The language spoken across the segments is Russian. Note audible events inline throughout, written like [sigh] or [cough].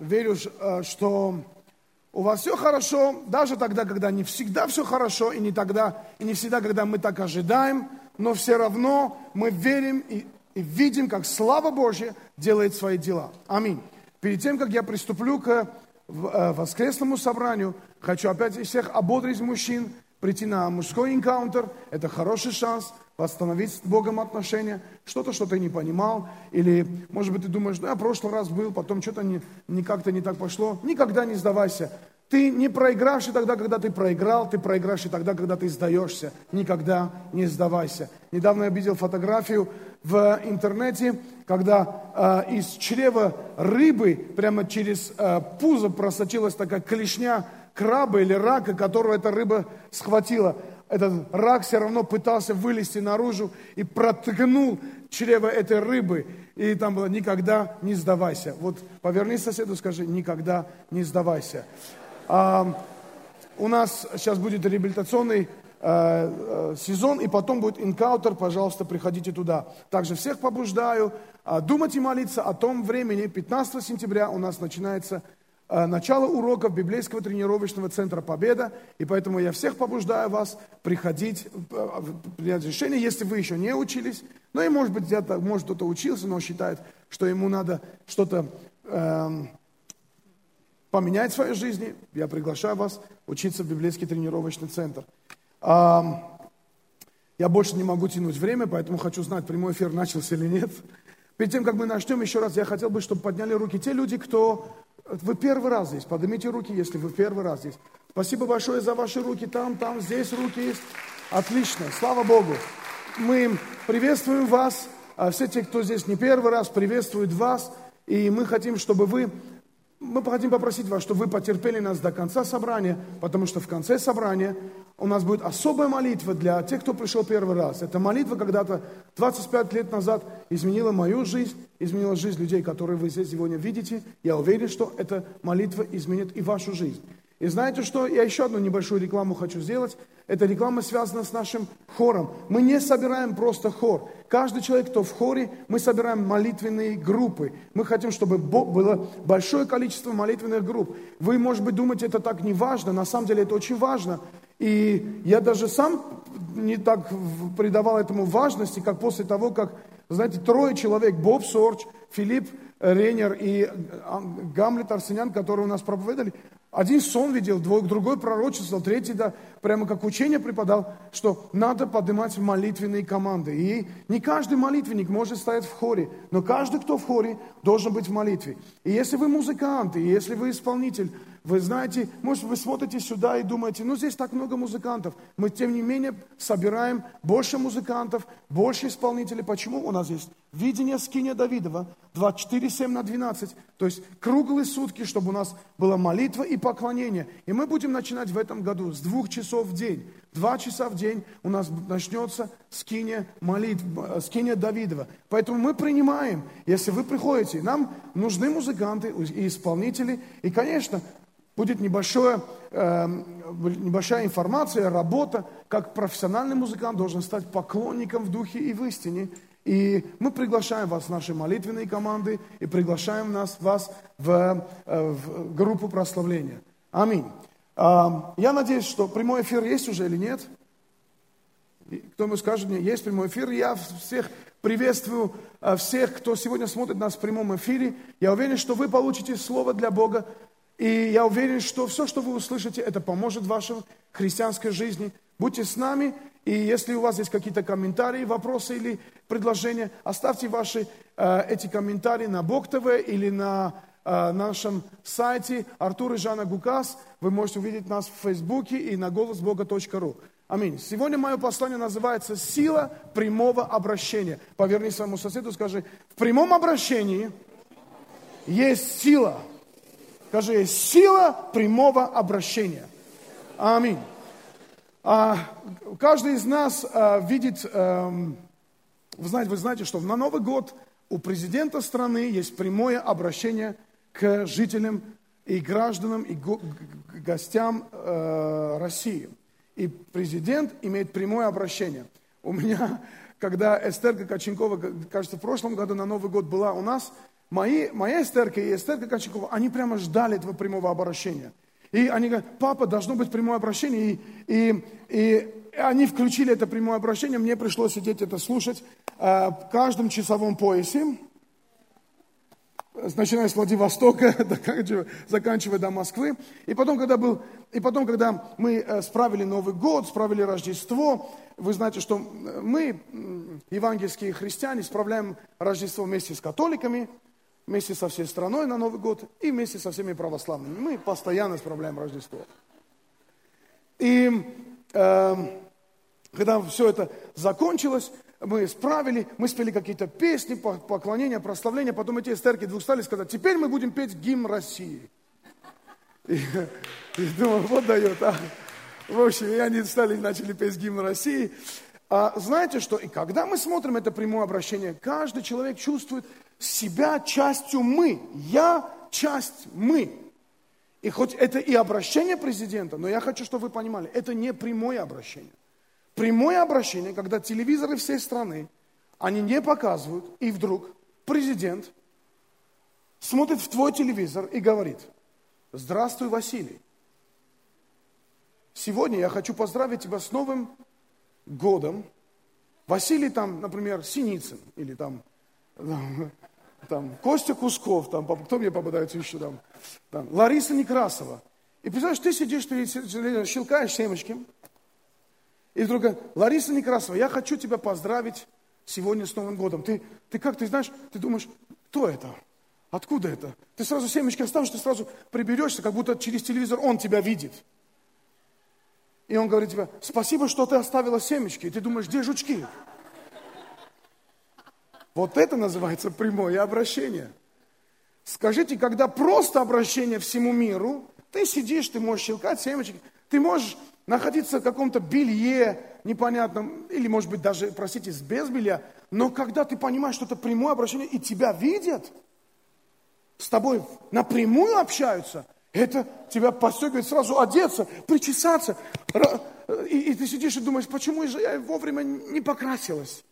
верю, э, что у вас все хорошо, даже тогда, когда не всегда все хорошо, и не тогда, и не всегда, когда мы так ожидаем, но все равно мы верим и, и видим, как слава Божья делает свои дела. Аминь. Перед тем, как я приступлю к э, воскресному собранию, хочу опять всех ободрить мужчин, прийти на мужской энкаунтер. Это хороший шанс восстановить с Богом отношения. Что-то, что ты не понимал. Или, может быть, ты думаешь, да, в прошлый раз был, потом что-то не, не как-то не так пошло. Никогда не сдавайся. Ты не проигравший тогда, когда ты проиграл, ты проигравший тогда, когда ты сдаешься. Никогда не сдавайся. Недавно я видел фотографию в интернете, когда э, из чрева рыбы прямо через э, пузо просочилась такая клешня краба или рака, которого эта рыба схватила. Этот рак все равно пытался вылезти наружу и проткнул чрево этой рыбы. И там было «никогда не сдавайся». Вот поверни соседу, скажи «никогда не сдавайся». А, у нас сейчас будет реабилитационный э, э, сезон, и потом будет инкаутер, пожалуйста, приходите туда. Также всех побуждаю э, думать и молиться о том времени. 15 сентября у нас начинается начало уроков библейского тренировочного центра «Победа», и поэтому я всех побуждаю вас приходить, э, принять решение, если вы еще не учились, ну и может быть где-то, может кто-то учился, но считает, что ему надо что-то э, поменять в своей жизни, я приглашаю вас учиться в библейский тренировочный центр. Э, я больше не могу тянуть время, поэтому хочу знать, прямой эфир начался или нет. Перед тем, как мы начнем, еще раз я хотел бы, чтобы подняли руки те люди, кто вы первый раз здесь. Поднимите руки, если вы первый раз здесь. Спасибо большое за ваши руки. Там, там, здесь руки есть. Отлично. Слава Богу. Мы приветствуем вас. А все те, кто здесь не первый раз, приветствуют вас. И мы хотим, чтобы вы мы хотим попросить вас, чтобы вы потерпели нас до конца собрания, потому что в конце собрания у нас будет особая молитва для тех, кто пришел первый раз. Эта молитва когда-то 25 лет назад изменила мою жизнь, изменила жизнь людей, которые вы здесь сегодня видите. Я уверен, что эта молитва изменит и вашу жизнь. И знаете что? Я еще одну небольшую рекламу хочу сделать. Эта реклама связана с нашим хором. Мы не собираем просто хор. Каждый человек, кто в хоре, мы собираем молитвенные группы. Мы хотим, чтобы было большое количество молитвенных групп. Вы, может быть, думаете, это так не важно. На самом деле это очень важно. И я даже сам не так придавал этому важности, как после того, как, знаете, трое человек, Боб Сорч, Филипп Рейнер и а, Гамлет Арсенян, которые у нас проповедовали, один сон видел, другой пророчествовал, третий, да, прямо как учение преподал, что надо поднимать молитвенные команды. И не каждый молитвенник может стоять в хоре, но каждый, кто в хоре, должен быть в молитве. И если вы музыкант, и если вы исполнитель, вы знаете, может, вы смотрите сюда и думаете, ну, здесь так много музыкантов. Мы, тем не менее, собираем больше музыкантов, больше исполнителей. Почему? У нас есть видение скиния Давидова, 24, 7 на 12. То есть круглые сутки, чтобы у нас была молитва и поклонение. И мы будем начинать в этом году с двух часов в день. Два часа в день у нас начнется скиния молитва, э, скиния Давидова. Поэтому мы принимаем, если вы приходите, нам нужны музыканты и исполнители. И, конечно, будет небольшое, э, небольшая информация, работа, как профессиональный музыкант должен стать поклонником в духе и в истине. И мы приглашаем вас наши молитвенные команды и приглашаем нас, вас в, э, в группу прославления. Аминь. Я надеюсь, что прямой эфир есть уже или нет? Кто мне скажет мне, есть прямой эфир? Я всех приветствую, э, всех, кто сегодня смотрит нас в прямом эфире. Я уверен, что вы получите слово для Бога и я уверен, что все, что вы услышите, это поможет вашей христианской жизни. Будьте с нами, и если у вас есть какие-то комментарии, вопросы или предложения, оставьте ваши э, эти комментарии на Бог ТВ или на э, нашем сайте Артур и Жанна Гукас. Вы можете увидеть нас в Фейсбуке и на голосбога.ру. Аминь. Сегодня мое послание называется «Сила прямого обращения». Поверни своему соседу, скажи, в прямом обращении есть сила – Скажи, сила прямого обращения. Аминь. А, каждый из нас а, видит, а, вы, знаете, вы знаете, что на Новый год у президента страны есть прямое обращение к жителям и гражданам, и го, гостям э, России. И президент имеет прямое обращение. У меня, [laughs] когда Эстер Коченкова, кажется, в прошлом году на Новый год была у нас, мои, моя Эстерка и Эстерка Качакова, они прямо ждали этого прямого обращения. И они говорят, папа, должно быть прямое обращение. И, и, и они включили это прямое обращение, мне пришлось сидеть это слушать э, в каждом часовом поясе, начиная с Владивостока, [laughs] заканчивая до Москвы. И потом, когда, был, и потом, когда мы э, справили Новый год, справили Рождество, вы знаете, что мы, евангельские христиане, справляем Рождество вместе с католиками, вместе со всей страной на Новый год и вместе со всеми православными. Мы постоянно справляем Рождество. И э, когда все это закончилось, мы справили, мы спели какие-то песни, поклонения, прославления, потом эти эстерки двух стали сказать, теперь мы будем петь гимн России. И, и думаю, вот дает, а. В общем, и они стали, начали петь гимн России. А знаете что, и когда мы смотрим это прямое обращение, каждый человек чувствует себя частью мы. Я часть мы. И хоть это и обращение президента, но я хочу, чтобы вы понимали, это не прямое обращение. Прямое обращение, когда телевизоры всей страны, они не показывают, и вдруг президент смотрит в твой телевизор и говорит, здравствуй, Василий. Сегодня я хочу поздравить тебя с Новым годом. Василий там, например, Синицын, или там, [laughs] там Костя Кусков, там, кто мне попадается еще там, там Лариса Некрасова. И представляешь, ты сидишь, ты щелкаешь семечки, и вдруг Лариса Некрасова, я хочу тебя поздравить сегодня с Новым годом. Ты, ты как, ты знаешь, ты думаешь, кто это? Откуда это? Ты сразу семечки оставишь, ты сразу приберешься, как будто через телевизор он тебя видит. И он говорит тебе, спасибо, что ты оставила семечки. И ты думаешь, где жучки? Вот это называется прямое обращение. Скажите, когда просто обращение всему миру, ты сидишь, ты можешь щелкать семечки, ты можешь находиться в каком-то белье непонятном, или, может быть, даже, простите, без белья, но когда ты понимаешь, что это прямое обращение, и тебя видят, с тобой напрямую общаются, это тебя подстегивает сразу одеться, причесаться, и, и ты сидишь и думаешь, почему же я вовремя не покрасилась?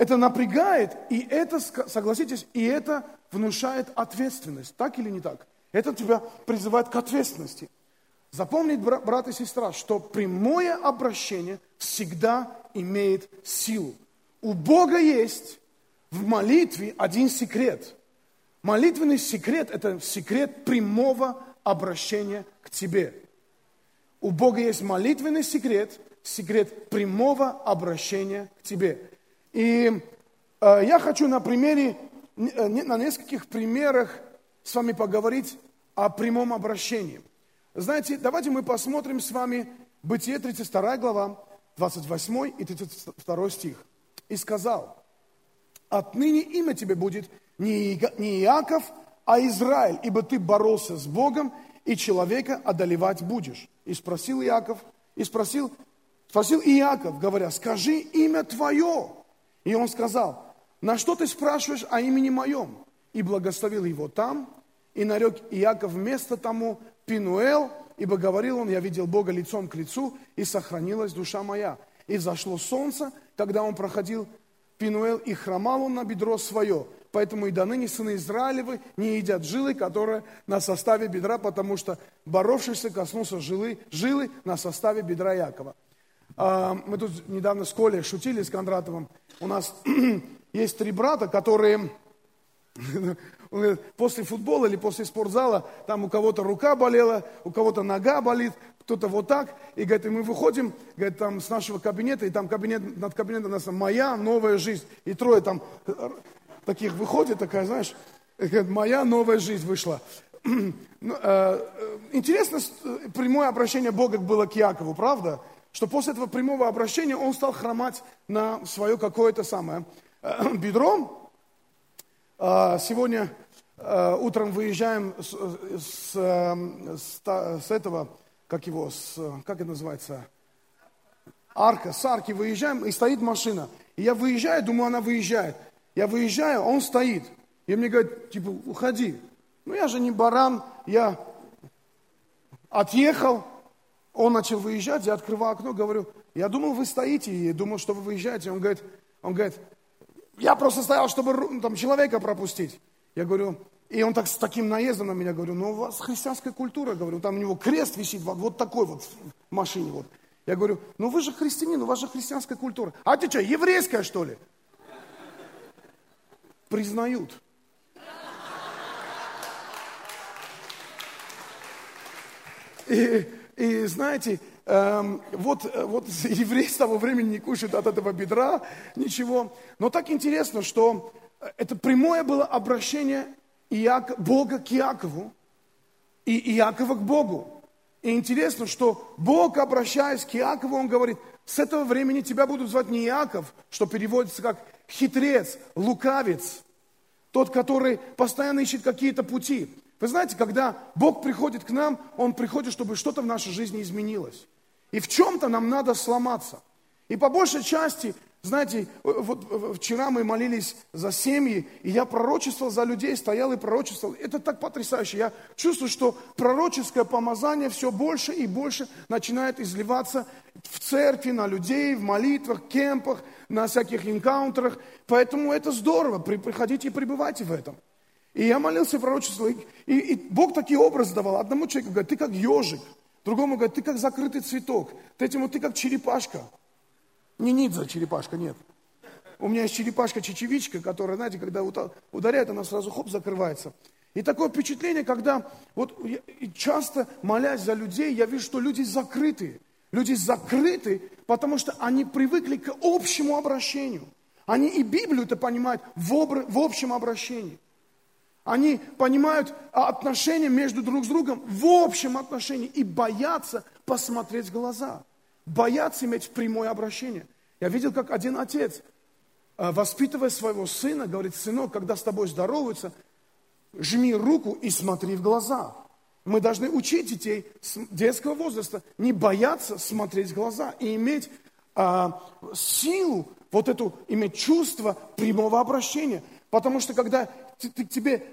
Это напрягает, и это, согласитесь, и это внушает ответственность, так или не так? Это тебя призывает к ответственности. Запомнить, брат и сестра, что прямое обращение всегда имеет силу. У Бога есть в молитве один секрет. Молитвенный секрет – это секрет прямого обращения к тебе. У Бога есть молитвенный секрет, секрет прямого обращения к тебе. И э, я хочу на примере, э, на нескольких примерах с вами поговорить о прямом обращении. Знаете, давайте мы посмотрим с вами Бытие 32 глава, 28 и 32 стих. «И сказал, отныне имя тебе будет не Иаков, а Израиль, ибо ты боролся с Богом, и человека одолевать будешь». И спросил Иаков, и спросил, спросил Иаков, говоря, скажи имя твое. И он сказал, на что ты спрашиваешь о имени моем? И благословил его там, и нарек Иаков вместо тому Пинуэл, ибо говорил он, я видел Бога лицом к лицу, и сохранилась душа моя. И зашло солнце, когда он проходил Пинуэл, и хромал он на бедро свое. Поэтому и до ныне сыны Израилевы не едят жилы, которые на составе бедра, потому что боровшийся коснулся жилы, жилы на составе бедра Якова. А, мы тут недавно с Колей шутили с Кондратовым. У нас [clears throat] есть три брата, которые [laughs] после футбола или после спортзала, там у кого-то рука болела, у кого-то нога болит, кто-то вот так. И говорит, и мы выходим, говорит, там с нашего кабинета, и там кабинет, над кабинетом у нас моя новая жизнь. И трое там э, [clears throat] таких выходит, такая, знаешь, говорит, моя новая жизнь вышла. [clears throat] Ну, э, э, интересно, прямое обращение Бога было к Якову, правда? Что после этого прямого обращения он стал хромать на свое какое-то самое [clears throat] бедро, а, сегодня а, утром выезжаем с, с, с, этого, как его, с, как это называется, арка, с арки выезжаем, и стоит машина. И я выезжаю, думаю, она выезжает. Я выезжаю, он стоит. И мне говорит, типа, уходи. Ну, я же не баран, я отъехал, он начал выезжать, я открываю окно, говорю, я думал, вы стоите, и думал, что вы выезжаете. Он говорит, он говорит, я просто стоял, чтобы там, человека пропустить. Я говорю, и он так с таким наездом на меня говорю, ну у вас христианская культура, говорю, там у него крест висит вот, вот такой вот в машине вот. Я говорю, ну вы же христианин, у вас же христианская культура. А ты что, еврейская что ли? Признают. И, и знаете, эм, вот, вот [laughs] евреи с того времени не кушают от этого бедра ничего. Но так интересно, что это прямое было обращение Иак, Бога к Иакову и Иакова к Богу. И интересно, что Бог, обращаясь к Иакову, Он говорит, с этого времени тебя будут звать не Иаков, что переводится как хитрец, лукавец, тот, который постоянно ищет какие-то пути. Вы знаете, когда Бог приходит к нам, Он приходит, чтобы что-то в нашей жизни изменилось. И в чем-то нам надо сломаться. И по большей части знаете, вот вчера мы молились за семьи, и я пророчествовал за людей, стоял и пророчествовал. Это так потрясающе. Я чувствую, что пророческое помазание все больше и больше начинает изливаться в церкви, на людей, в молитвах, кемпах, на всяких энкаунтерах. Поэтому это здорово. Приходите и пребывайте в этом. И я молился, пророчествовал. И, и Бог такие образы давал. Одному человеку говорит, ты как ежик. Другому говорит, ты как закрытый цветок. Третьему, ты как черепашка. Не Нидза черепашка, нет. У меня есть черепашка-чечевичка, которая, знаете, когда ударяет, она сразу хоп, закрывается. И такое впечатление, когда вот часто молясь за людей, я вижу, что люди закрыты. Люди закрыты, потому что они привыкли к общему обращению. Они и Библию это понимают в, обр... в общем обращении. Они понимают отношения между друг с другом в общем отношении и боятся посмотреть в глаза боятся иметь прямое обращение. Я видел, как один отец, э, воспитывая своего сына, говорит, сынок, когда с тобой здороваются, жми руку и смотри в глаза. Мы должны учить детей с детского возраста не бояться смотреть в глаза и иметь а, силу, вот эту, иметь чувство прямого обращения. Потому что когда тебе,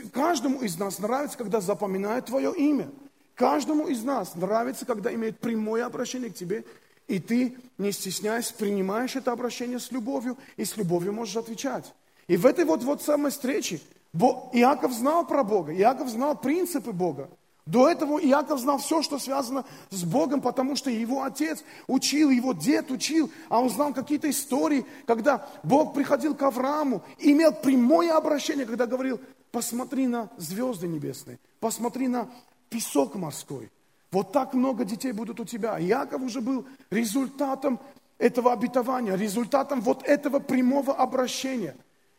каждому из нас нравится, когда запоминают твое имя – Каждому из нас нравится, когда имеет прямое обращение к тебе, и ты, не стесняясь, принимаешь это обращение с любовью, и с любовью можешь отвечать. И в этой вот, вот самой встрече Иаков знал про Бога, Иаков знал принципы Бога. До этого Иаков знал все, что связано с Богом, потому что его отец учил, его дед учил, а он знал какие-то истории, когда Бог приходил к Аврааму, имел прямое обращение, когда говорил, посмотри на звезды небесные, посмотри на песок морской. Вот так много детей будут у тебя. Яков уже был результатом этого обетования, результатом вот этого прямого обращения.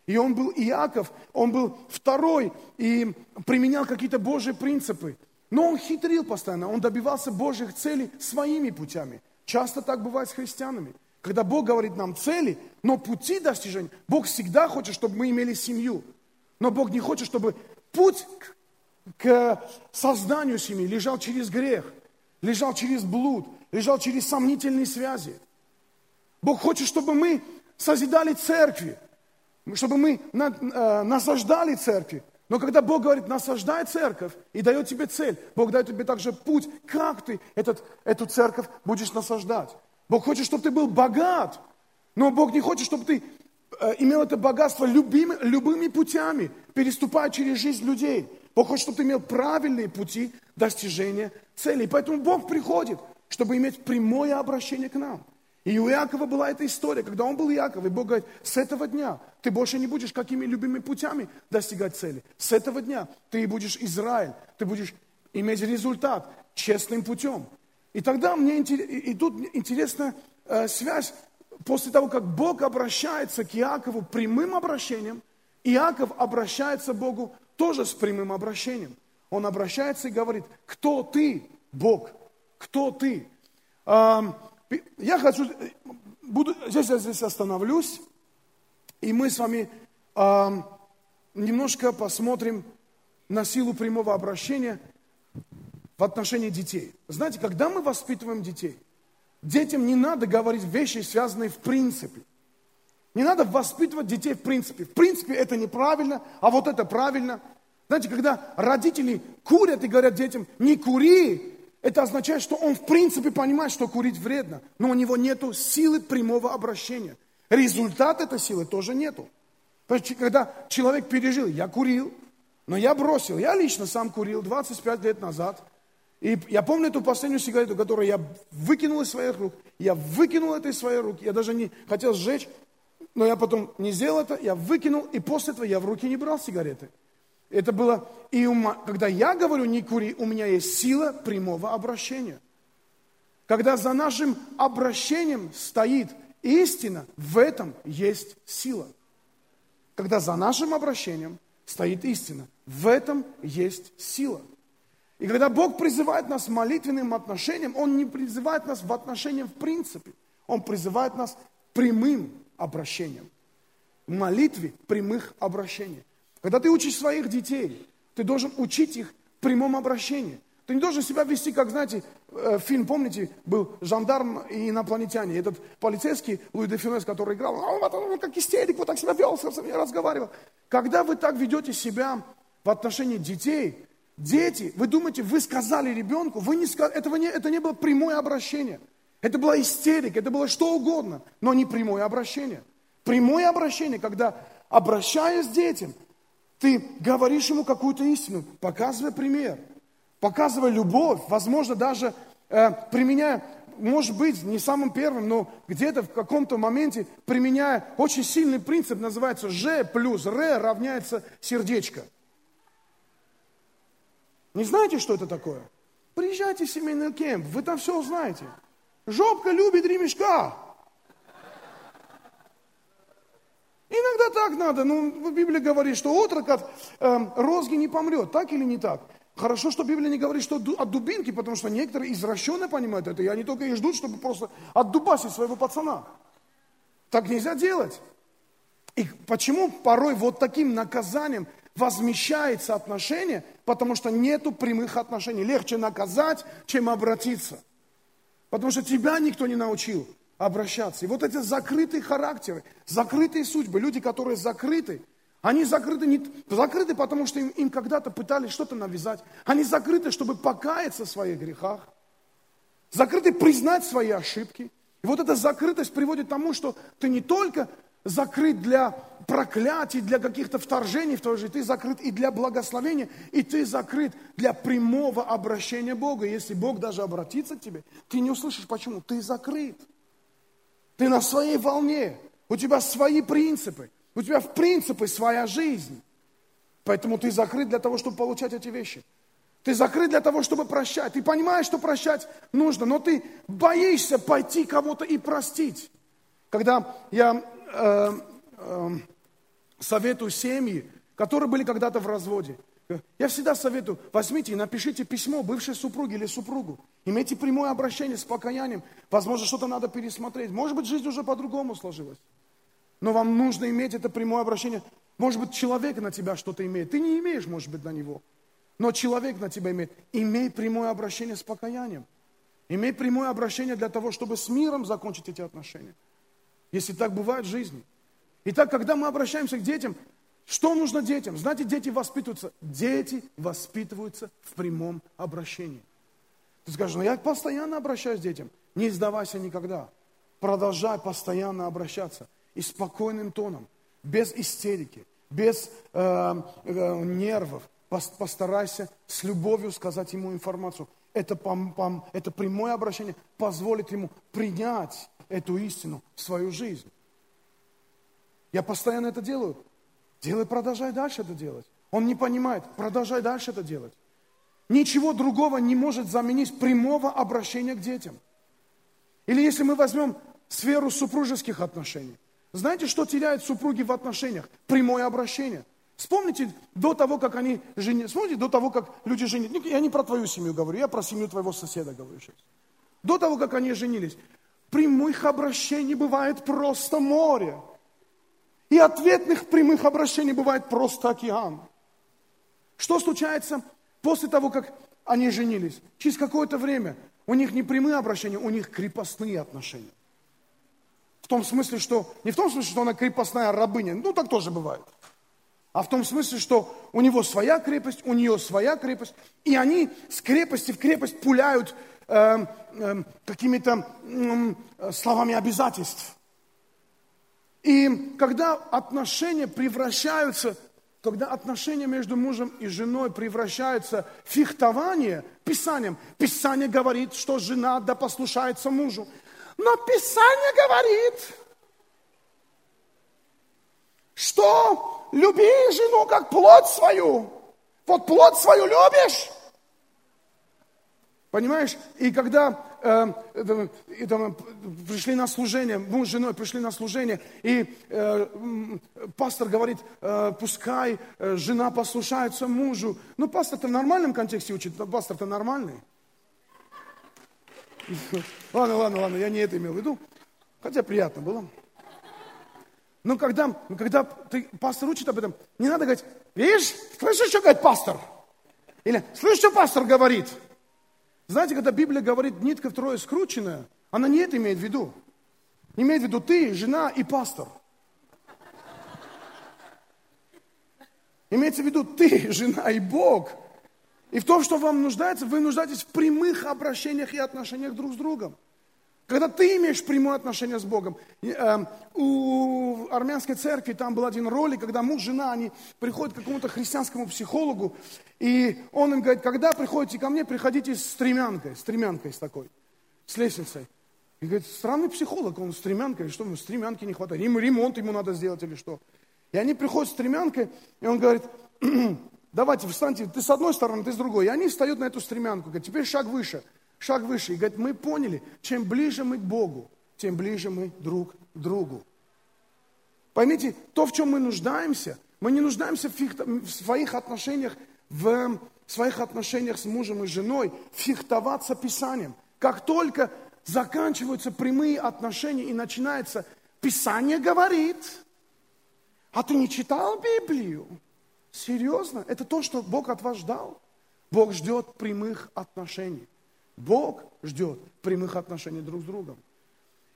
И он был Иаков, он был второй и применял какие-то Божьи принципы. Но он хитрил постоянно, он добивался Божьих целей своими путями. Часто так бывает с христианами. Когда Бог говорит нам цели, но пути достижения, Бог всегда хочет, чтобы мы имели семью. Но Бог не хочет, чтобы путь к созданию семьи лежал через грех, лежал через блуд, лежал через сомнительные связи. Бог хочет, чтобы мы созидали церкви, чтобы мы э, насаждали церкви. Но когда Бог говорит, насаждай церковь и дает тебе цель, Бог дает тебе также путь, как ты этот, эту церковь будешь насаждать. Бог хочет, чтобы ты был богат, но Бог не хочет, чтобы ты э, имел это богатство любыми, любыми путями, переступая через жизнь людей. Бог хочет, чтобы ты имел правильные пути достижения целей. Поэтому Бог приходит, чтобы иметь прямое обращение к нам. И у Иакова была эта история, когда он был Иаков, и Бог говорит, с этого дня ты больше не будешь какими любыми путями достигать цели. С этого дня ты будешь Израиль, ты будешь иметь результат честным путем. И тогда мне и тут интересная э, связь. После того, как Бог обращается к Иакову прямым обращением, Иаков обращается к Богу тоже с прямым обращением. Он обращается и говорит, кто ты, Бог, кто ты? Я хочу, буду, здесь я здесь остановлюсь, и мы с вами немножко посмотрим на силу прямого обращения в отношении детей. Знаете, когда мы воспитываем детей, детям не надо говорить вещи, связанные в принципе – не надо воспитывать детей в принципе. В принципе это неправильно, а вот это правильно. Знаете, когда родители курят и говорят детям, не кури, это означает, что он в принципе понимает, что курить вредно, но у него нет силы прямого обращения. Результат этой силы тоже нету. Когда человек пережил, я курил, но я бросил. Я лично сам курил 25 лет назад. И я помню эту последнюю сигарету, которую я выкинул из своих рук. Я выкинул это из своих рук. Я даже не хотел сжечь, но я потом не сделал это. Я выкинул, и после этого я в руки не брал сигареты. Это было, и когда я говорю не кури, у меня есть сила прямого обращения. Когда за нашим обращением стоит истина, в этом есть сила. Когда за нашим обращением стоит истина, в этом есть сила. И когда Бог призывает нас молитвенным отношениям, Он не призывает нас в отношениях в принципе. Он призывает нас прямым обращением. В молитве прямых обращений. Когда ты учишь своих детей, ты должен учить их прямом обращении. Ты не должен себя вести, как, знаете, э, фильм, помните, был «Жандарм и инопланетяне». Этот полицейский Луи де Финес, который играл, вот, он как истерик, вот так себя вел, со мной разговаривал. Когда вы так ведете себя в отношении детей, дети, вы думаете, вы сказали ребенку, вы не сказали, этого не, это не было прямое обращение. Это была истерика, это было что угодно, но не прямое обращение. Прямое обращение, когда, обращаясь к детям, ты говоришь ему какую-то истину, показывая пример – показывая любовь, возможно, даже э, применяя, может быть, не самым первым, но где-то в каком-то моменте применяя очень сильный принцип, называется Ж плюс Р равняется сердечко. Не знаете, что это такое? Приезжайте в семейный кемп, вы там все узнаете. Жопка любит ремешка. Иногда так надо. Ну, в Библии говорит, что отрок от э, розги не помрет. Так или не так? Хорошо, что Библия не говорит, что от дубинки, потому что некоторые извращенно понимают это, и они только и ждут, чтобы просто отдубасить своего пацана. Так нельзя делать. И почему порой вот таким наказанием возмещается отношение? Потому что нету прямых отношений. Легче наказать, чем обратиться. Потому что тебя никто не научил обращаться. И вот эти закрытые характеры, закрытые судьбы, люди, которые закрыты – они закрыты, не, закрыты, потому что им, им когда-то пытались что-то навязать. Они закрыты, чтобы покаяться в своих грехах. Закрыты признать свои ошибки. И вот эта закрытость приводит к тому, что ты не только закрыт для проклятий, для каких-то вторжений в твою жизнь, ты закрыт и для благословения, и ты закрыт для прямого обращения Бога. Если Бог даже обратится к тебе, ты не услышишь, почему. Ты закрыт. Ты на своей волне. У тебя свои принципы. У тебя в принципе своя жизнь. Поэтому ты закрыт для того, чтобы получать эти вещи. Ты закрыт для того, чтобы прощать. Ты понимаешь, что прощать нужно, но ты боишься пойти кого-то и простить. Когда я э, э, советую семьи, которые были когда-то в разводе, я всегда советую, возьмите и напишите письмо бывшей супруге или супругу. Имейте прямое обращение с покаянием. Возможно, что-то надо пересмотреть. Может быть, жизнь уже по-другому сложилась. Но вам нужно иметь это прямое обращение. Может быть, человек на тебя что-то имеет. Ты не имеешь, может быть, на него. Но человек на тебя имеет. Имей прямое обращение с покаянием. Имей прямое обращение для того, чтобы с миром закончить эти отношения. Если так бывает в жизни. Итак, когда мы обращаемся к детям, что нужно детям? Знаете, дети воспитываются. Дети воспитываются в прямом обращении. Ты скажешь, ну я постоянно обращаюсь к детям. Не сдавайся никогда. Продолжай постоянно обращаться и спокойным тоном, без истерики, без э, э, нервов. Постарайся с любовью сказать ему информацию. Это, пом, пом, это прямое обращение позволит ему принять эту истину в свою жизнь. Я постоянно это делаю. Делай, продолжай дальше это делать. Он не понимает, продолжай дальше это делать. Ничего другого не может заменить прямого обращения к детям. Или если мы возьмем сферу супружеских отношений. Знаете, что теряют супруги в отношениях? Прямое обращение. Вспомните до того, как они женились. Вспомните до того, как люди женились. Ну, я не про твою семью говорю, я про семью твоего соседа говорю сейчас. До того, как они женились. Прямых обращений бывает просто море. И ответных прямых обращений бывает просто океан. Что случается после того, как они женились? Через какое-то время у них не прямые обращения, у них крепостные отношения. В том смысле, что, не в том смысле, что она крепостная рабыня, ну так тоже бывает. А в том смысле, что у него своя крепость, у нее своя крепость, и они с крепости в крепость пуляют э, э, какими-то э, словами обязательств. И когда отношения превращаются, когда отношения между мужем и женой превращаются в фехтование Писанием, Писание говорит, что жена да послушается мужу. Но Писание говорит, что люби жену как плоть свою. Вот плоть свою любишь. Понимаешь? И когда э, это, это, пришли на служение, муж с женой пришли на служение, и э, пастор говорит, э, пускай э, жена послушается мужу. Ну, пастор-то в нормальном контексте учит, пастор-то нормальный. Ладно, ладно, ладно, я не это имел в виду. Хотя приятно было. Но когда, когда ты, пастор учит об этом, не надо говорить, видишь, слышишь, что говорит пастор? Или слышишь, что пастор говорит? Знаете, когда Библия говорит нитка втрое скрученная, она не это имеет в виду. Имеет в виду ты, жена и пастор. Имеется в виду ты, жена и Бог. И в том, что вам нуждается, вы нуждаетесь в прямых обращениях и отношениях друг с другом. Когда ты имеешь прямое отношение с Богом. Эм, у армянской церкви там был один ролик, когда муж, жена, они приходят к какому-то христианскому психологу, и он им говорит, когда приходите ко мне, приходите с стремянкой, стремянкой с такой, с лестницей. И говорит, странный психолог, он стремянкой, что ему стремянки не хватает, ему ремонт ему надо сделать или что. И они приходят с стремянкой, и он говорит, давайте встаньте, ты с одной стороны, ты с другой. И они встают на эту стремянку, говорят, теперь шаг выше – шаг выше. И говорит, мы поняли, чем ближе мы к Богу, тем ближе мы друг к другу. Поймите, то, в чем мы нуждаемся, мы не нуждаемся в, фихт... в своих отношениях, в своих отношениях с мужем и женой, фехтоваться Писанием. Как только заканчиваются прямые отношения и начинается Писание говорит, а ты не читал Библию? Серьезно? Это то, что Бог от вас ждал? Бог ждет прямых отношений. Бог ждет прямых отношений друг с другом.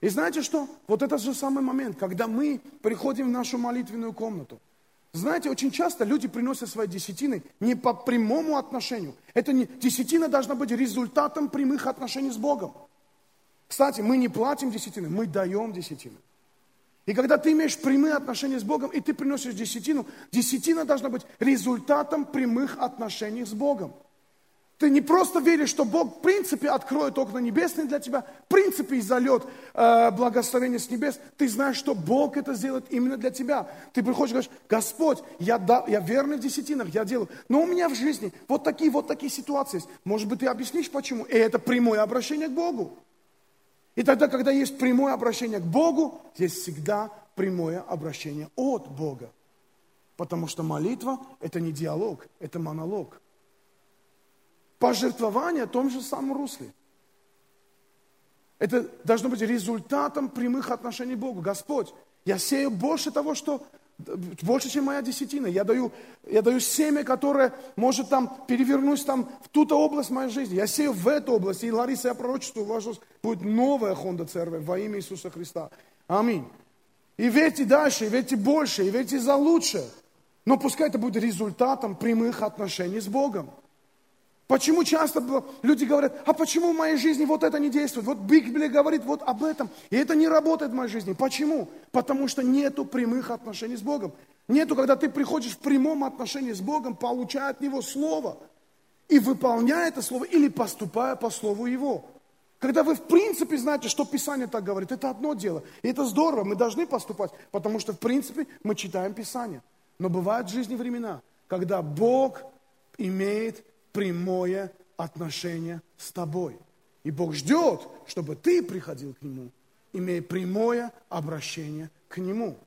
И знаете что? Вот это же самый момент, когда мы приходим в нашу молитвенную комнату. Знаете, очень часто люди приносят свои десятины не по прямому отношению. Это не, десятина должна быть результатом прямых отношений с Богом. Кстати, мы не платим десятины, мы даем десятины. И когда ты имеешь прямые отношения с Богом, и ты приносишь десятину, десятина должна быть результатом прямых отношений с Богом. Ты не просто веришь, что Бог в принципе откроет окна небесные для тебя, в принципе изольет э, благословение с небес. Ты знаешь, что Бог это сделает именно для тебя. Ты приходишь и говоришь, Господь, я, да, я верный в десятинах, я делаю. Но у меня в жизни вот такие, вот такие ситуации есть. Может быть, ты объяснишь, почему? И это прямое обращение к Богу. И тогда, когда есть прямое обращение к Богу, есть всегда прямое обращение от Бога. Потому что молитва – это не диалог, это монолог пожертвование в том же самом русле. Это должно быть результатом прямых отношений к Богу. Господь, я сею больше того, что больше, чем моя десятина. Я даю, я даю семя, которое может там перевернуть там в ту-то область моей жизни. Я сею в эту область. И, Лариса, я пророчествую, у вас будет новая Хонда Церковь во имя Иисуса Христа. Аминь. И верьте дальше, и верьте больше, и верьте за лучшее. Но пускай это будет результатом прямых отношений с Богом. Почему часто люди говорят, а почему в моей жизни вот это не действует? Вот Библия говорит вот об этом, и это не работает в моей жизни. Почему? Потому что нету прямых отношений с Богом. Нету, когда ты приходишь в прямом отношении с Богом, получая от Него Слово, и выполняя это Слово, или поступая по Слову Его. Когда вы в принципе знаете, что Писание так говорит, это одно дело. И это здорово, мы должны поступать, потому что в принципе мы читаем Писание. Но бывают в жизни времена, когда Бог имеет прямое отношение с тобой. И Бог ждет, чтобы ты приходил к Нему, имея прямое обращение к Нему.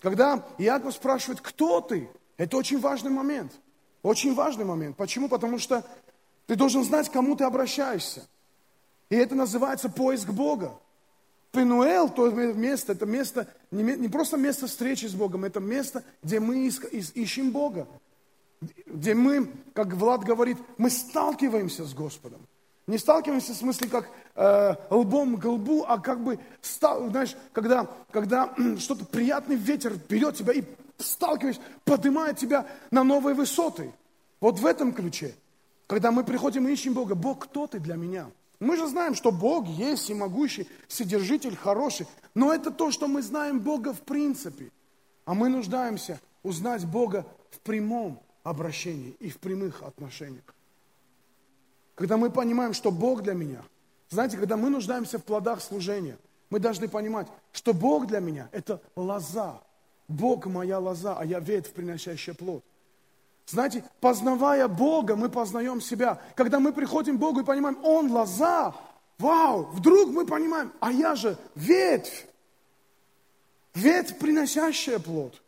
Когда Иаков спрашивает, кто ты, это очень важный момент. Очень важный момент. Почему? Потому что ты должен знать, к кому ты обращаешься. И это называется поиск Бога. Пенуэл, то место, это место, не просто место встречи с Богом, это место, где мы ищем Бога где мы, как Влад говорит, мы сталкиваемся с Господом. Не сталкиваемся в смысле как э, лбом к лбу, а как бы, стал, знаешь, когда, когда что-то приятный ветер берет тебя и сталкиваешь, поднимает тебя на новые высоты. Вот в этом ключе. Когда мы приходим и ищем Бога, Бог, кто ты для меня? Мы же знаем, что Бог есть и могущий, Вседержитель хороший. Но это то, что мы знаем Бога в принципе. А мы нуждаемся узнать Бога в прямом обращении и в прямых отношениях. Когда мы понимаем, что Бог для меня, знаете, когда мы нуждаемся в плодах служения, мы должны понимать, что Бог для меня – это лоза. Бог моя лоза, а я ветвь, приносящая плод. Знаете, познавая Бога, мы познаем себя. Когда мы приходим к Богу и понимаем, Он лоза, вау, вдруг мы понимаем, а я же ветвь. Ветвь, приносящая плод.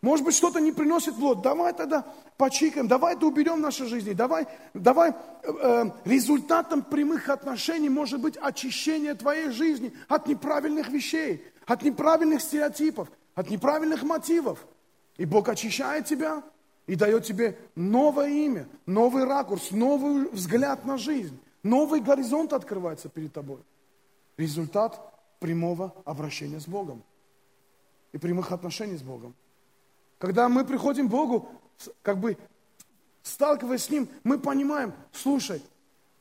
Может быть, что-то не приносит плод. Давай тогда почикаем, давай это уберем в нашей жизни. Давай, давай э, э, результатом прямых отношений может быть очищение твоей жизни от неправильных вещей, от неправильных стереотипов, от неправильных мотивов. И Бог очищает тебя и дает тебе новое имя, новый ракурс, новый взгляд на жизнь. Новый горизонт открывается перед тобой. Результат прямого обращения с Богом и прямых отношений с Богом. Когда мы приходим к Богу, как бы сталкиваясь с Ним, мы понимаем, слушай,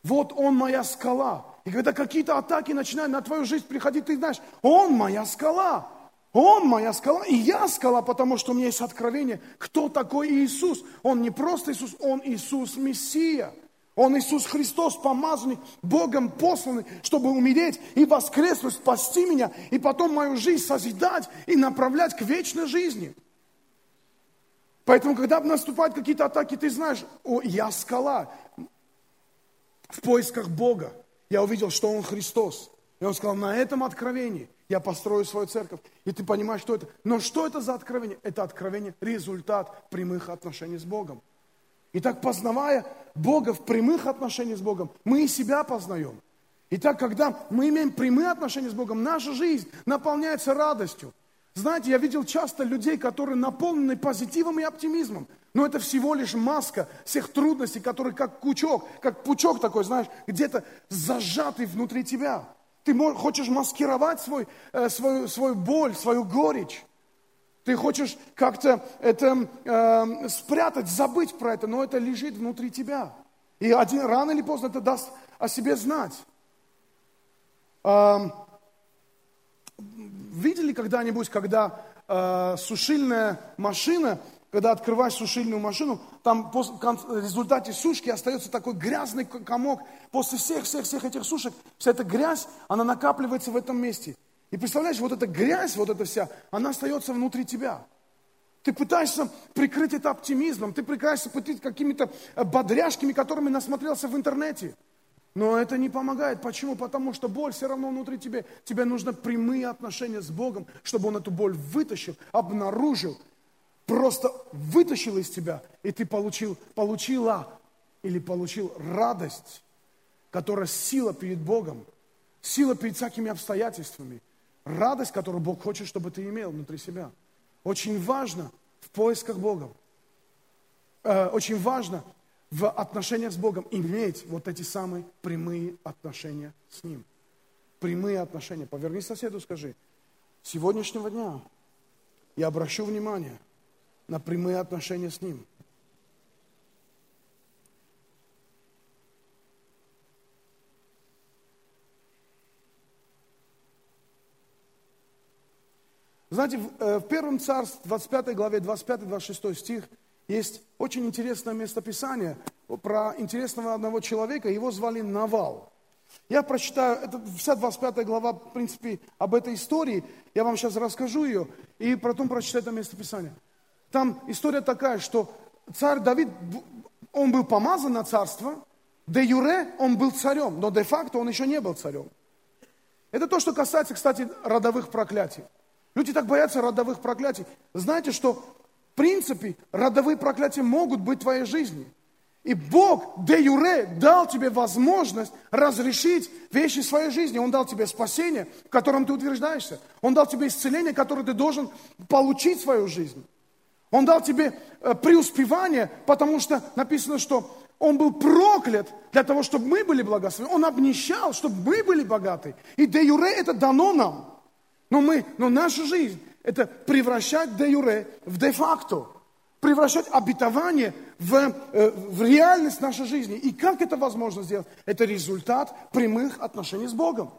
вот Он моя скала. И когда какие-то атаки начинают на твою жизнь приходить, ты знаешь, Он моя скала. Он моя скала, и я скала, потому что у меня есть откровение, кто такой Иисус. Он не просто Иисус, Он Иисус Мессия. Он Иисус Христос, помазанный, Богом посланный, чтобы умереть и воскреснуть, спасти меня, и потом мою жизнь созидать и направлять к вечной жизни. Поэтому, когда наступают какие-то атаки, ты знаешь, о, я скала в поисках Бога. Я увидел, что Он Христос. И Он сказал, на этом откровении я построю свою церковь. И ты понимаешь, что это. Но что это за откровение? Это откровение, результат прямых отношений с Богом. И так познавая Бога в прямых отношениях с Богом, мы и себя познаем. И так, когда мы имеем прямые отношения с Богом, наша жизнь наполняется радостью. Знаете, я видел часто людей, которые наполнены позитивом и оптимизмом. Но это всего лишь маска всех трудностей, которые как кучок, как пучок такой, знаешь, где-то зажатый внутри тебя. Ты хочешь маскировать свой, э, свою, свою боль, свою горечь. Ты хочешь как-то это э, спрятать, забыть про это, но это лежит внутри тебя. И один, рано или поздно это даст о себе знать. Э, видели когда-нибудь, когда э, сушильная машина, когда открываешь сушильную машину, там в результате сушки остается такой грязный комок. После всех-всех-всех этих сушек вся эта грязь, она накапливается в этом месте. И представляешь, вот эта грязь, вот эта вся, она остается внутри тебя. Ты пытаешься прикрыть это оптимизмом, ты пытаешься прикрыть какими-то э, бодряшками, которыми насмотрелся в интернете. Но это не помогает. Почему? Потому что боль все равно внутри тебя. Тебе нужны прямые отношения с Богом, чтобы Он эту боль вытащил, обнаружил, просто вытащил из тебя, и ты получил, получила или получил радость, которая сила перед Богом, сила перед всякими обстоятельствами, радость, которую Бог хочет, чтобы ты имел внутри себя. Очень важно в поисках Бога. Э, очень важно в отношениях с Богом иметь вот эти самые прямые отношения с Ним. Прямые отношения. Поверни соседу, скажи, с сегодняшнего дня я обращу внимание на прямые отношения с Ним. Знаете, в, э, первом царстве, 25 главе, 25-26 стих – есть очень интересное местописание про интересного одного человека, его звали Навал. Я прочитаю, это вся 25 глава, в принципе, об этой истории. Я вам сейчас расскажу ее, и потом прочитаю это местописание. Там история такая, что царь Давид, он был помазан на царство, де юре он был царем, но де-факто он еще не был царем. Это то, что касается, кстати, родовых проклятий. Люди так боятся родовых проклятий. Знаете, что принципе, родовые проклятия могут быть в твоей жизни. И Бог, де юре, дал тебе возможность разрешить вещи своей жизни. Он дал тебе спасение, в котором ты утверждаешься. Он дал тебе исцеление, которое ты должен получить в свою жизнь. Он дал тебе э, преуспевание, потому что написано, что он был проклят для того, чтобы мы были благословены. Он обнищал, чтобы мы были богаты. И де юре это дано нам. Но мы, но наша жизнь это превращать де юре в де факто. Превращать обетование в, э, в реальность нашей жизни. И как это возможно сделать? Это результат прямых отношений с Богом.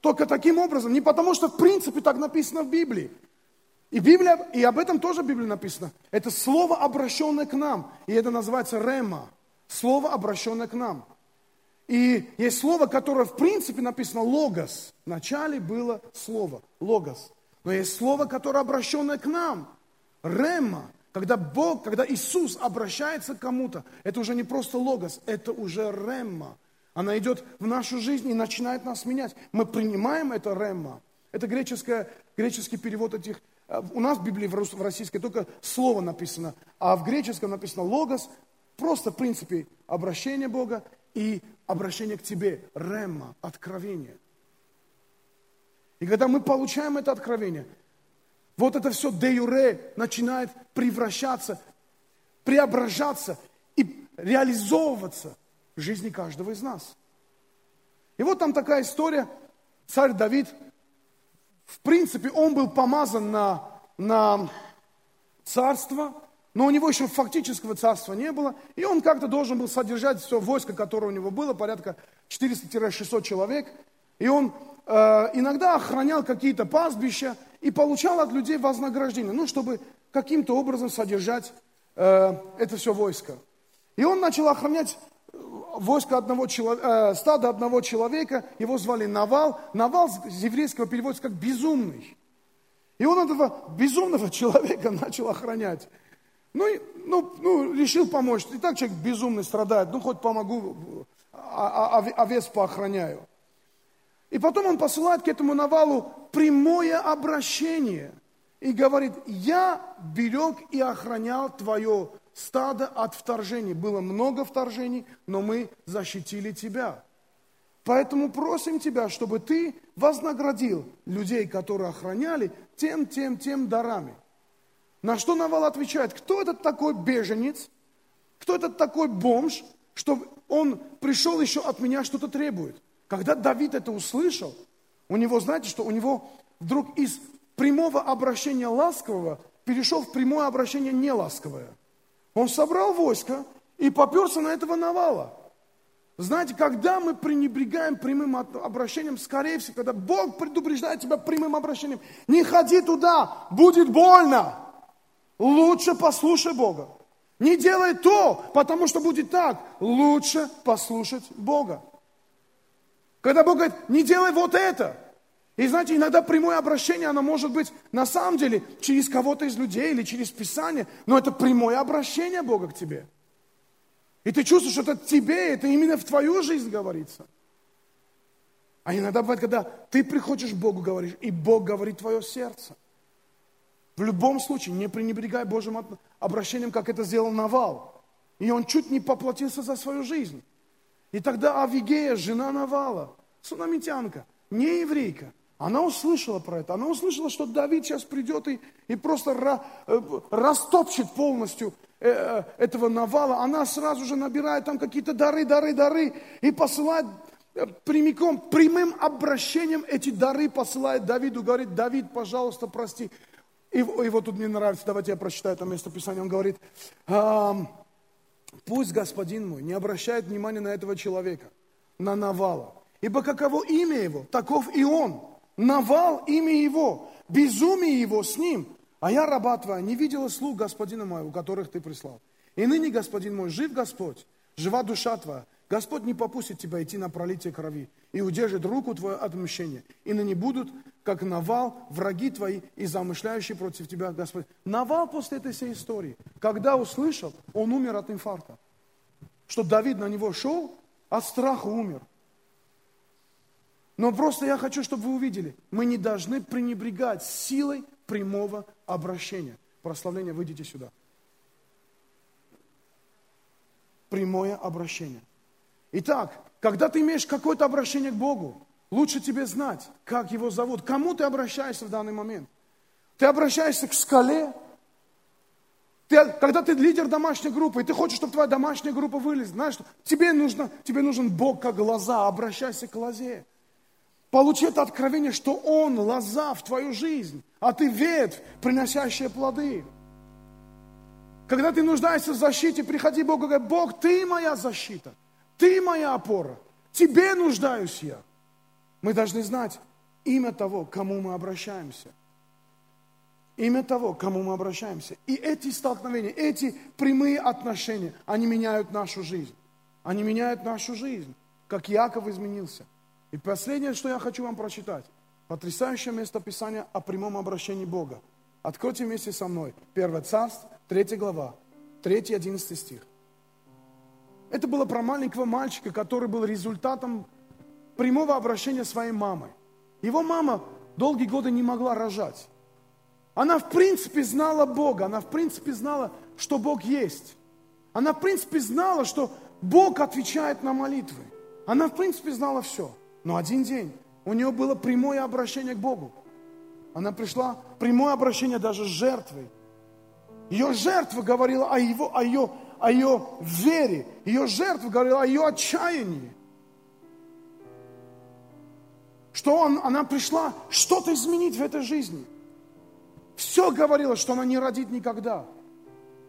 Только таким образом, не потому что в принципе так написано в Библии. И Библия, и об этом тоже в Библии написано. Это слово, обращенное к нам. И это называется рема. Слово, обращенное к нам. И есть слово, которое в принципе написано логос. Вначале было слово, логос. Но есть слово, которое обращенное к нам. Рема. Когда Бог, когда Иисус обращается к кому-то, это уже не просто логос, это уже ремма. Она идет в нашу жизнь и начинает нас менять. Мы принимаем это ремма. Это греческое, греческий перевод этих Э, у нас в Библии, в российской, только слово написано, а в греческом написано логос, просто в принципе обращение Бога и обращение к тебе, рема, откровение. И когда мы получаем это откровение, вот это все де юре начинает превращаться, преображаться и реализовываться в жизни каждого из нас. И вот там такая история. Царь Давид в принципе, он был помазан на, на царство, но у него еще фактического царства не было, и он как-то должен был содержать все войско, которое у него было, порядка 400-600 человек, и он э, иногда охранял какие-то пастбища и получал от людей вознаграждение, ну, чтобы каким-то образом содержать э, это все войско. И он начал охранять войско одного человека, э, стада одного человека, его звали Навал. Навал с еврейского переводится как безумный. И он этого безумного [laughs] человека начал охранять. Ну, ну, ну, решил помочь. И так человек безумный страдает, ну, хоть помогу, а, а, а, овец поохраняю. И потом он посылает к этому Навалу прямое обращение и говорит, я берег и охранял твое стадо от вторжений. Было много вторжений, но мы защитили тебя. Поэтому просим тебя, чтобы ты вознаградил людей, которые охраняли, тем, тем, тем дарами. На что Навал отвечает, кто этот такой беженец, кто этот такой бомж, что он пришел еще от меня что-то требует. Когда Давид это услышал, у него, знаете, что у него вдруг из прямого обращения ласкового перешел в прямое обращение неласковое. Он собрал войско и поперся на этого навала. Знаете, когда мы пренебрегаем прямым обращением, скорее всего, когда Бог предупреждает тебя прямым обращением, не ходи туда, будет больно. Лучше послушай Бога. Не делай то, потому что будет так. Лучше послушать Бога. Когда Бог говорит, не делай вот это, и знаете, иногда прямое обращение, оно может быть на самом деле через кого-то из людей или через Писание, но это прямое обращение Бога к тебе. И ты чувствуешь, что это тебе, это именно в твою жизнь говорится. А иногда бывает, когда ты приходишь к Богу, говоришь, и Бог говорит твое сердце. В любом случае, не пренебрегай Божьим обращением, как это сделал Навал. И он чуть не поплатился за свою жизнь. И тогда Авигея, жена Навала, сунамитянка, не еврейка, она услышала про это. Она услышала, что Давид сейчас придет и, и просто ра, э, растопчет полностью э, э, этого навала. Она сразу же набирает там какие-то дары, дары, дары и посылает прямиком, прямым обращением эти дары посылает Давиду. Говорит, Давид, пожалуйста, прости. И, и вот тут мне нравится, давайте я прочитаю это местописание. Он говорит, пусть господин мой не обращает внимания на этого человека, на Навала. Ибо каково имя его, таков и он. Навал имя его, безумие его с ним. А я, раба твоя, не видела слуг господина моего, которых ты прислал. И ныне, господин мой, жив Господь, жива душа твоя. Господь не попустит тебя идти на пролитие крови и удержит руку твою от мщения. И ныне будут, как Навал, враги твои и замышляющие против тебя, Господь. Навал после этой всей истории, когда услышал, он умер от инфаркта. Что Давид на него шел, от страха умер. Но просто я хочу, чтобы вы увидели, мы не должны пренебрегать силой прямого обращения. Прославление, выйдите сюда. Прямое обращение. Итак, когда ты имеешь какое-то обращение к Богу, лучше тебе знать, как его зовут, кому ты обращаешься в данный момент. Ты обращаешься к скале, ты, когда ты лидер домашней группы, и ты хочешь, чтобы твоя домашняя группа вылезла, знаешь, тебе, нужно, тебе нужен Бог как глаза, обращайся к лозе. Получи это откровение, что Он лоза в твою жизнь, а ты ветвь, приносящая плоды. Когда ты нуждаешься в защите, приходи к Богу и говори, Бог, ты моя защита, ты моя опора, тебе нуждаюсь я. Мы должны знать имя того, к кому мы обращаемся. Имя того, к кому мы обращаемся. И эти столкновения, эти прямые отношения, они меняют нашу жизнь. Они меняют нашу жизнь, как Яков изменился. И последнее, что я хочу вам прочитать. Потрясающее местописание о прямом обращении Бога. Откройте вместе со мной. Первое царство, 3 глава, 3-11 стих. Это было про маленького мальчика, который был результатом прямого обращения своей мамой. Его мама долгие годы не могла рожать. Она в принципе знала Бога, она в принципе знала, что Бог есть. Она в принципе знала, что Бог отвечает на молитвы. Она в принципе знала все. Но один день у нее было прямое обращение к Богу. Она пришла, прямое обращение даже с жертвой. Ее жертва говорила о, его, о, ее, о ее вере. Ее жертва говорила о ее отчаянии. Что он, она пришла что-то изменить в этой жизни. Все говорило, что она не родит никогда.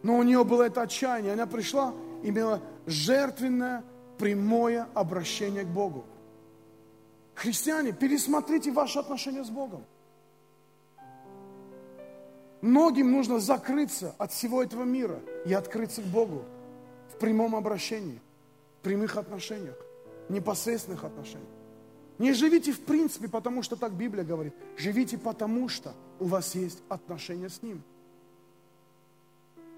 Но у нее было это отчаяние. Она пришла, имела жертвенное, прямое обращение к Богу. Христиане, пересмотрите ваши отношения с Богом. Многим нужно закрыться от всего этого мира и открыться к Богу в прямом обращении, в прямых отношениях, непосредственных отношениях. Не живите в принципе, потому что так Библия говорит. Живите потому, что у вас есть отношения с Ним.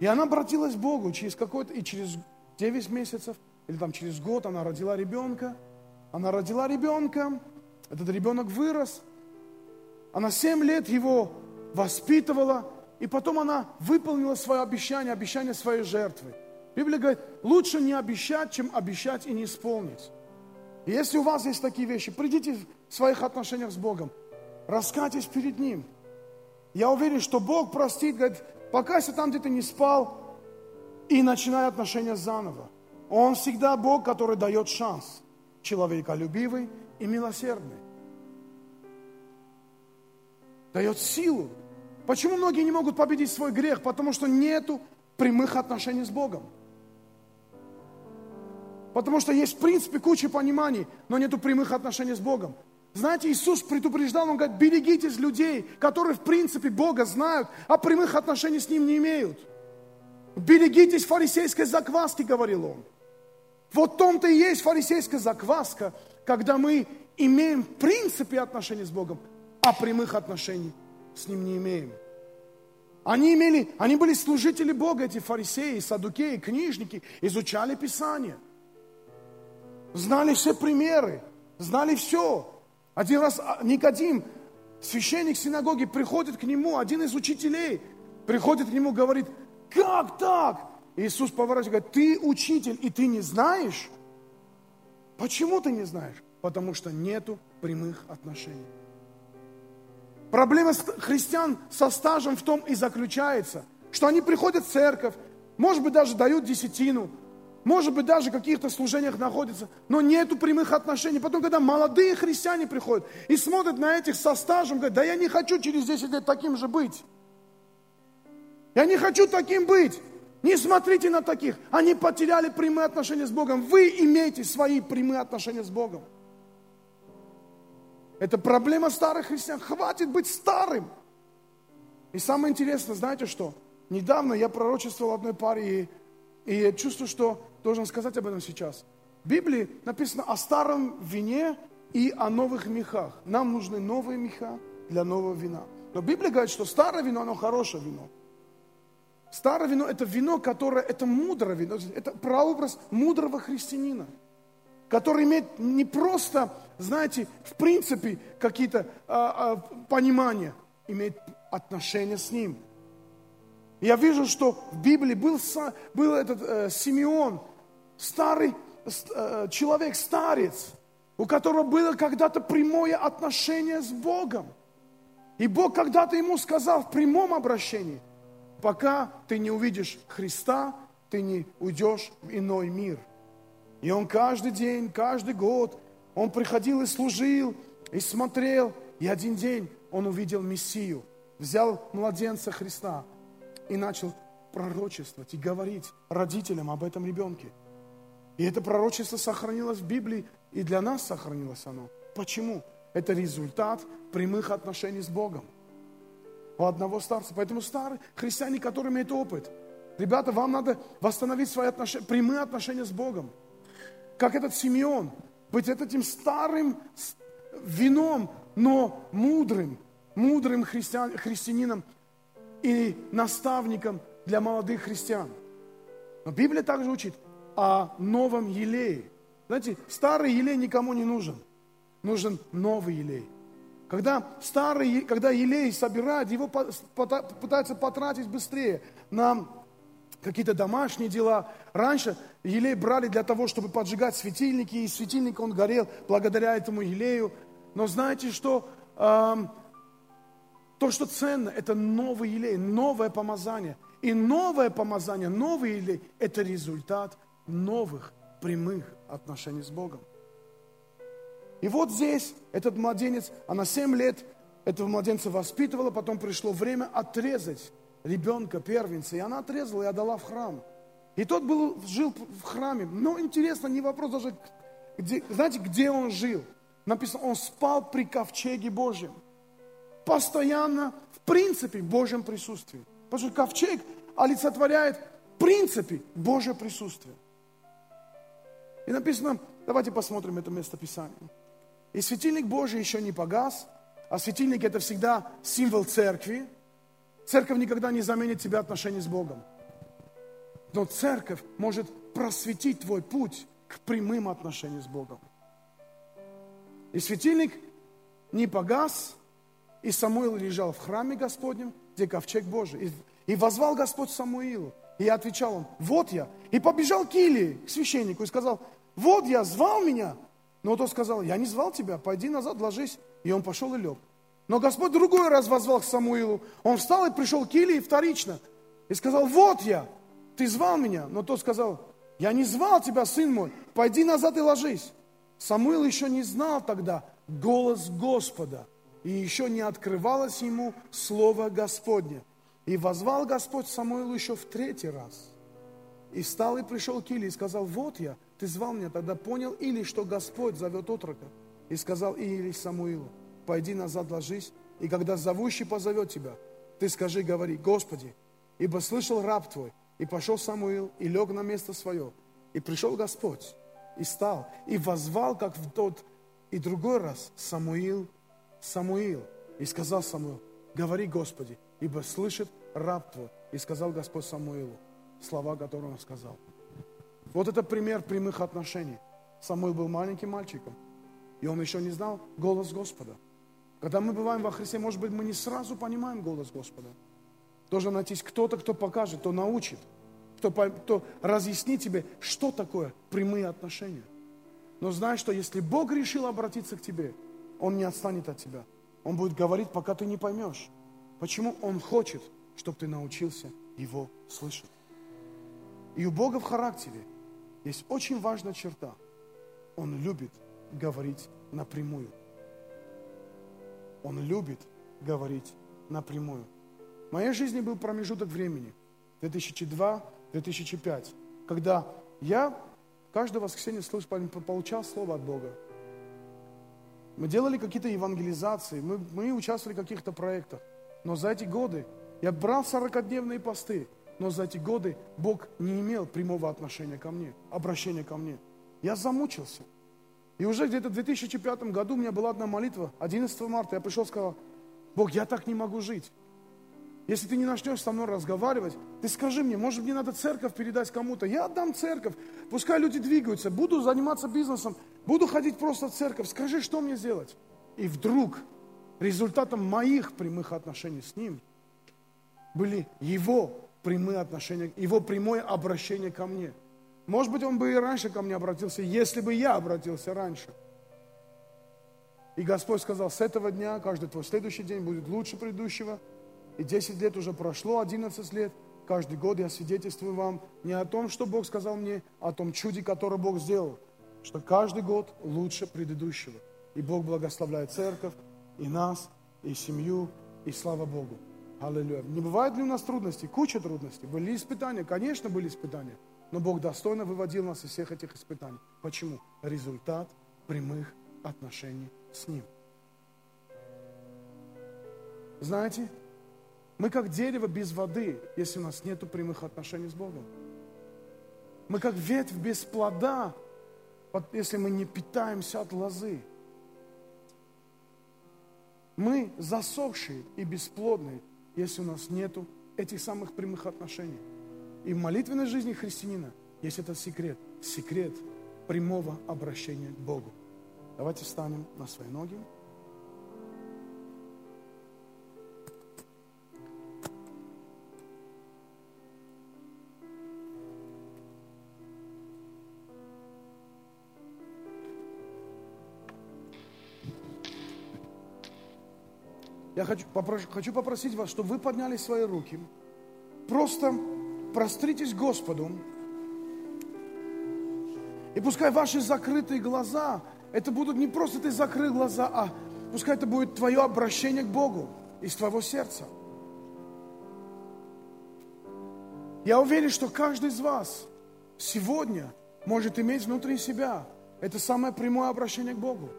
И она обратилась к Богу через какой-то, и через 9 месяцев, или там через год она родила ребенка. Она родила ребенка, этот ребенок вырос. Она 7 лет его воспитывала, и потом она выполнила свое обещание, обещание своей жертвы. Библия говорит, лучше не обещать, чем обещать и не исполнить. И если у вас есть такие вещи, придите в своих отношениях с Богом, раскайтесь перед Ним. Я уверен, что Бог простит, говорит, покайся там, где ты не спал, и начинай отношения заново. Он всегда Бог, который дает шанс. Человеколюбивый и милосердный. Дает силу Почему многие не могут победить свой грех? Потому что нету прямых отношений с Богом. Потому что есть в принципе куча пониманий, но нету прямых отношений с Богом. Знаете, Иисус предупреждал, Он говорит, берегитесь людей, которые в принципе Бога знают, а прямых отношений с Ним не имеют. Берегитесь фарисейской закваски, говорил Он. Вот в том-то и есть фарисейская закваска, когда мы имеем в принципе отношения с Богом, а прямых отношений с ним не имеем. Они, имели, они были служители Бога, эти фарисеи, садукеи, книжники, изучали Писание. Знали все примеры, знали все. Один раз а, Никодим, священник синагоги, приходит к нему, один из учителей, приходит к нему, говорит, как так? Иисус поворачивает, говорит, ты учитель, и ты не знаешь? Почему ты не знаешь? Потому что нету прямых отношений. Проблема христиан со стажем в том и заключается, что они приходят в церковь, может быть, даже дают десятину, может быть, даже в каких-то служениях находятся, но нету прямых отношений. Потом, когда молодые христиане приходят и смотрят на этих со стажем, говорят, да я не хочу через 10 лет таким же быть. Я не хочу таким быть. Не смотрите на таких. Они потеряли прямые отношения с Богом. Вы имеете свои прямые отношения с Богом. Это проблема старых христиан. Хватит быть старым. И самое интересное, знаете что? Недавно я пророчествовал одной паре, и, и я чувствую, что должен сказать об этом сейчас. В Библии написано о старом вине и о новых мехах. Нам нужны новые меха для нового вина. Но Библия говорит, что старое вино, оно хорошее вино. Старое вино – это вино, которое, это мудрое вино, это прообраз мудрого христианина, который имеет не просто знаете, в принципе какие-то а, а, понимания, имеет отношение с ним. Я вижу, что в Библии был, был этот э, Симеон, старый э, человек, старец, у которого было когда-то прямое отношение с Богом. И Бог когда-то ему сказал в прямом обращении, пока ты не увидишь Христа, ты не уйдешь в иной мир. И он каждый день, каждый год он приходил и служил, и смотрел. И один день он увидел Мессию, взял младенца Христа и начал пророчествовать и говорить родителям об этом ребенке. И это пророчество сохранилось в Библии, и для нас сохранилось оно. Почему? Это результат прямых отношений с Богом. У одного старца. Поэтому старые христиане, которые имеют опыт, ребята, вам надо восстановить свои отношения, прямые отношения с Богом. Как этот Симеон, быть этим старым вином, но мудрым, мудрым христиан, христианином и наставником для молодых христиан. Но Библия также учит о новом елее. Знаете, старый елей никому не нужен. Нужен новый елей. Когда старый, когда елей собирают, его пытаются потратить быстрее на какие-то домашние дела. Раньше елей брали для того, чтобы поджигать светильники, и светильник он горел благодаря этому елею. Но знаете, что эм, то, что ценно, это новый елей, новое помазание. И новое помазание, новый елей – это результат новых прямых отношений с Богом. И вот здесь этот младенец, она 7 лет этого младенца воспитывала, потом пришло время отрезать ребенка, первенца, и она отрезала и отдала в храм. И тот был, жил в храме. Но интересно, не вопрос даже, где, знаете, где он жил? Написано, он спал при ковчеге Божьем. Постоянно, в принципе, в Божьем присутствии. Потому что ковчег олицетворяет в принципе Божье присутствие. И написано, давайте посмотрим это место Писания. И светильник Божий еще не погас, а светильник это всегда символ церкви. Церковь никогда не заменит тебя отношения с Богом. Но церковь может просветить твой путь к прямым отношениям с Богом. И светильник не погас, и Самуил лежал в храме Господнем, где ковчег Божий. И, и возвал Господь Самуилу. И отвечал он, вот я. И побежал к Илии, к священнику, и сказал, вот я, звал меня. Но тот сказал, я не звал тебя, пойди назад, ложись. И он пошел и лег. Но Господь другой раз возвал к Самуилу. Он встал и пришел к Илии вторично. И сказал, вот я, ты звал меня. Но тот сказал, я не звал тебя, сын мой, пойди назад и ложись. Самуил еще не знал тогда голос Господа. И еще не открывалось ему слово Господне. И возвал Господь Самуилу еще в третий раз. И встал и пришел к Илии и сказал, вот я, ты звал меня, тогда понял Или, что Господь зовет отрока. И сказал Или Самуилу, пойди назад ложись, и когда зовущий позовет тебя, ты скажи, говори, Господи, ибо слышал раб твой, и пошел Самуил, и лег на место свое. И пришел Господь, и стал, и возвал, как в тот и другой раз, Самуил, Самуил. И сказал Самуил, говори, Господи, ибо слышит раб твой. И сказал Господь Самуилу слова, которые он сказал. Вот это пример прямых отношений. Самуил был маленьким мальчиком, и он еще не знал голос Господа. Когда мы бываем во Христе, может быть, мы не сразу понимаем голос Господа. Должен найтись кто-то, кто покажет, кто научит, кто, кто разъяснит тебе, что такое прямые отношения. Но знай, что если Бог решил обратиться к тебе, Он не отстанет от тебя. Он будет говорить, пока ты не поймешь. Почему Он хочет, чтобы ты научился Его слышать. И у Бога в характере есть очень важная черта. Он любит говорить напрямую. Он любит говорить напрямую. В моей жизни был промежуток времени, 2002-2005, когда я каждое воскресенье слышал, получал слово от Бога. Мы делали какие-то евангелизации, мы, мы участвовали в каких-то проектах. Но за эти годы я брал 40-дневные посты – но за эти годы Бог не имел прямого отношения ко мне, обращения ко мне. Я замучился. И уже где-то в 2005 году у меня была одна молитва, 11 марта, я пришел и сказал, Бог, я так не могу жить. Если ты не начнешь со мной разговаривать, ты скажи мне, может мне надо церковь передать кому-то. Я отдам церковь, пускай люди двигаются, буду заниматься бизнесом, буду ходить просто в церковь, скажи, что мне сделать. И вдруг результатом моих прямых отношений с Ним были Его прямые отношения, его прямое обращение ко мне. Может быть, он бы и раньше ко мне обратился, если бы я обратился раньше. И Господь сказал, с этого дня каждый твой следующий день будет лучше предыдущего. И 10 лет уже прошло, 11 лет. Каждый год я свидетельствую вам не о том, что Бог сказал мне, а о том чуде, которое Бог сделал. Что каждый год лучше предыдущего. И Бог благословляет церковь, и нас, и семью, и слава Богу. Аллилуйя. Не бывает ли у нас трудностей? Куча трудностей. Были испытания? Конечно, были испытания. Но Бог достойно выводил нас из всех этих испытаний. Почему? Результат прямых отношений с Ним. Знаете, мы как дерево без воды, если у нас нет прямых отношений с Богом. Мы как ветвь без плода, если мы не питаемся от лозы. Мы засохшие и бесплодные, если у нас нет этих самых прямых отношений. И в молитвенной жизни христианина есть этот секрет. Секрет прямого обращения к Богу. Давайте встанем на свои ноги. Я хочу, попрошу, хочу попросить вас, чтобы вы подняли свои руки. Просто простритесь Господу. И пускай ваши закрытые глаза, это будут не просто ты закрыл глаза, а пускай это будет твое обращение к Богу из твоего сердца. Я уверен, что каждый из вас сегодня может иметь внутри себя это самое прямое обращение к Богу.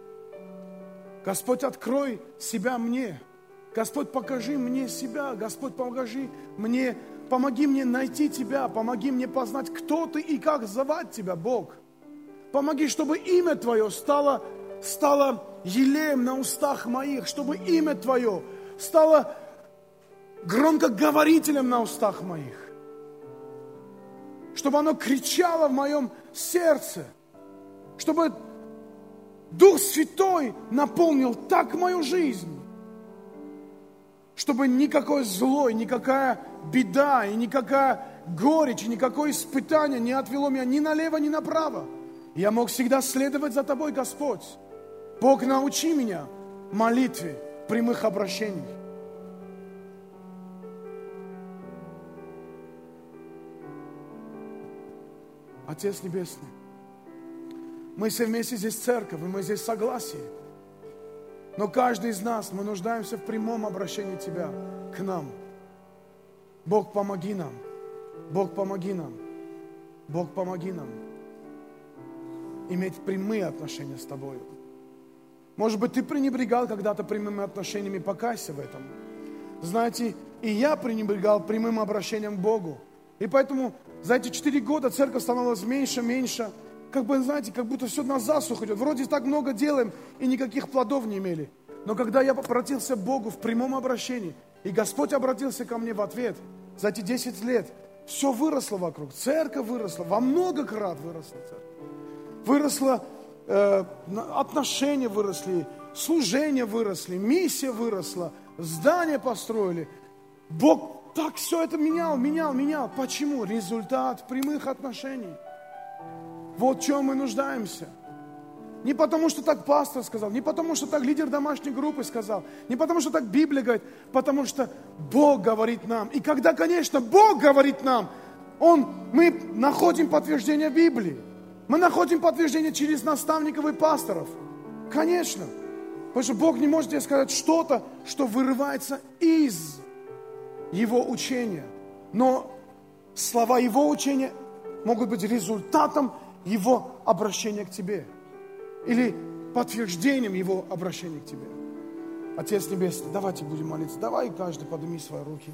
Господь, открой себя мне – Господь, покажи мне себя, Господь, покажи мне, помоги мне найти Тебя, помоги мне познать, кто Ты и как звать Тебя, Бог. Помоги, чтобы имя Твое стало, стало елеем на устах моих, чтобы имя Твое стало громкоговорителем на устах моих. Чтобы оно кричало в моем сердце. Чтобы Дух Святой наполнил так мою жизнь чтобы никакой злой, никакая беда и никакая горечь, и никакое испытание не отвело меня ни налево, ни направо. Я мог всегда следовать за Тобой, Господь. Бог, научи меня молитве прямых обращений. Отец Небесный, мы все вместе здесь церковь, и мы здесь согласие. Но каждый из нас, мы нуждаемся в прямом обращении Тебя к нам. Бог, помоги нам. Бог, помоги нам. Бог, помоги нам иметь прямые отношения с Тобой. Может быть, ты пренебрегал когда-то прямыми отношениями, покайся в этом. Знаете, и я пренебрегал прямым обращением к Богу. И поэтому за эти четыре года церковь становилась меньше, меньше – как бы, знаете, как будто все на засуху идет. Вроде так много делаем и никаких плодов не имели. Но когда я обратился к Богу в прямом обращении, и Господь обратился ко мне в ответ, за эти 10 лет все выросло вокруг. Церковь выросла, во много крат выросла церковь. Выросло, э, отношения выросли, служения выросли, миссия выросла, здания построили. Бог так все это менял, менял, менял. Почему? Результат прямых отношений. Вот в чем мы нуждаемся. Не потому, что так пастор сказал, не потому, что так лидер домашней группы сказал, не потому, что так Библия говорит, потому что Бог говорит нам. И когда, конечно, Бог говорит нам, он, мы находим подтверждение Библии. Мы находим подтверждение через наставников и пасторов. Конечно. Потому что Бог не может тебе сказать что-то, что вырывается из Его учения. Но слова Его учения могут быть результатом его обращения к тебе. Или подтверждением Его обращения к тебе. Отец Небесный, давайте будем молиться. Давай каждый подними свои руки.